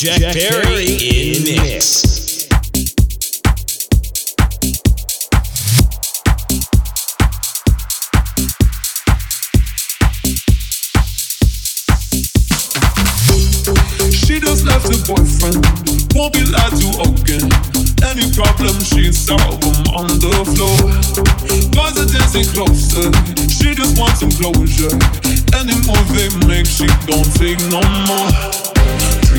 Jack, Jack Barry, in mix. She just left her boyfriend, won't be lied to again. Any problem she solve on the floor. Guys are dancing closer, she just wants some closure. Any move they make, she don't take no more.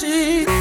see.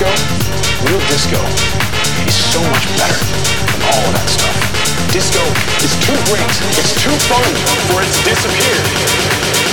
Disco, real disco, is so much better than all of that stuff. Disco is too great, it's too fun for it to disappear.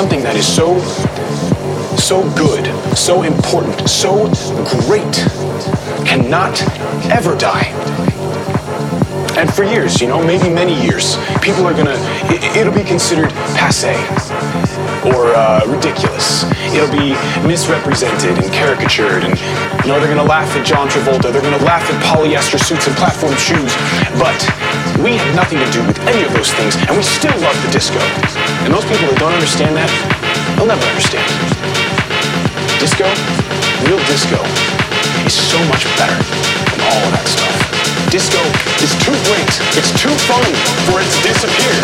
Something that is so, so good, so important, so great, cannot ever die. And for years, you know, maybe many years, people are gonna, it, it'll be considered passe or uh, ridiculous. It'll be misrepresented and caricatured, and you know, they're gonna laugh at John Travolta, they're gonna laugh at polyester suits and platform shoes. But we have nothing to do with any of those things, and we still love the disco. And those people that don't understand that, they'll never understand. Disco, real disco, is so much better than all of that stuff. Disco is too great, it's too fun for it to disappear.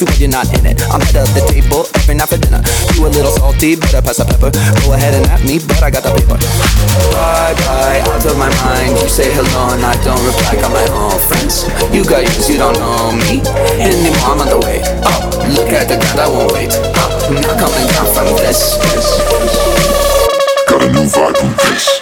Too bad you're not in it. I'm head of the table every night for dinner. You a little salty, better pass the pepper. Go ahead and at me, but I got the paper. Bye bye, out of my mind. You say hello and I don't reply. Got my own friends. You got yours, you don't know me anymore. I'm on the way. Oh, look at the ground, I won't wait. Oh, I'm not coming down from this. this, this. Got a new vibe from this.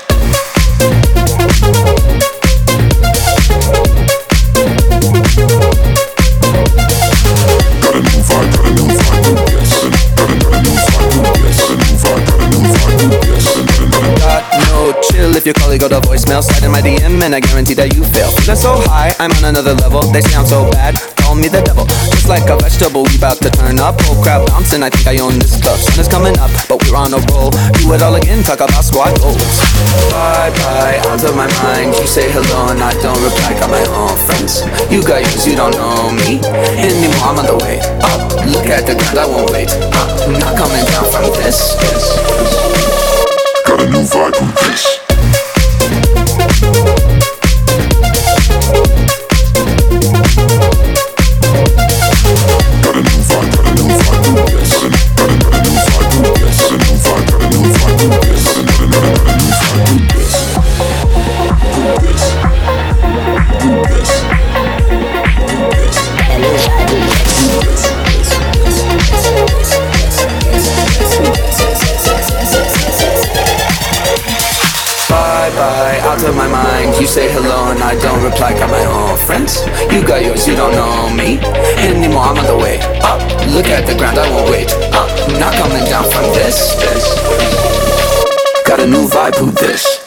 probably go to voicemail, slide in my DM, and I guarantee that you fail. Feeling so high, I'm on another level. They sound so bad, call me the devil. It's like a vegetable, we bout to turn up. Whole crowd bouncing, I think I own this stuff. Sun is coming up, but we're on a roll. Do it all again, talk about squad goals. Bye bye, out of my mind. You say hello and I don't reply. Got my own friends. You got yours, you don't know me anymore. I'm on the way up. Look at the ground, I won't wait. I'm not coming down from this. this, this. Got a new vibe from this. You got yours, you don't know me anymore. I'm on the way up. Look at the ground, I won't wait up. Not coming down from this. this. Got a new vibe with this.